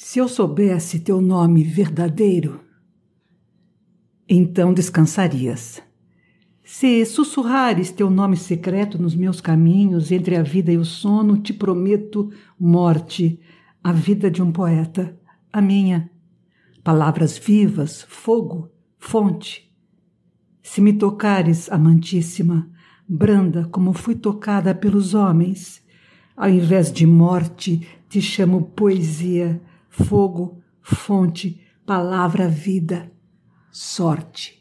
Se eu soubesse teu nome verdadeiro, então descansarias. Se sussurrares teu nome secreto nos meus caminhos, entre a vida e o sono, te prometo morte, a vida de um poeta, a minha. Palavras vivas, fogo, fonte. Se me tocares, amantíssima, branda como fui tocada pelos homens, ao invés de morte, te chamo poesia, fogo, fonte, palavra, vida, sorte.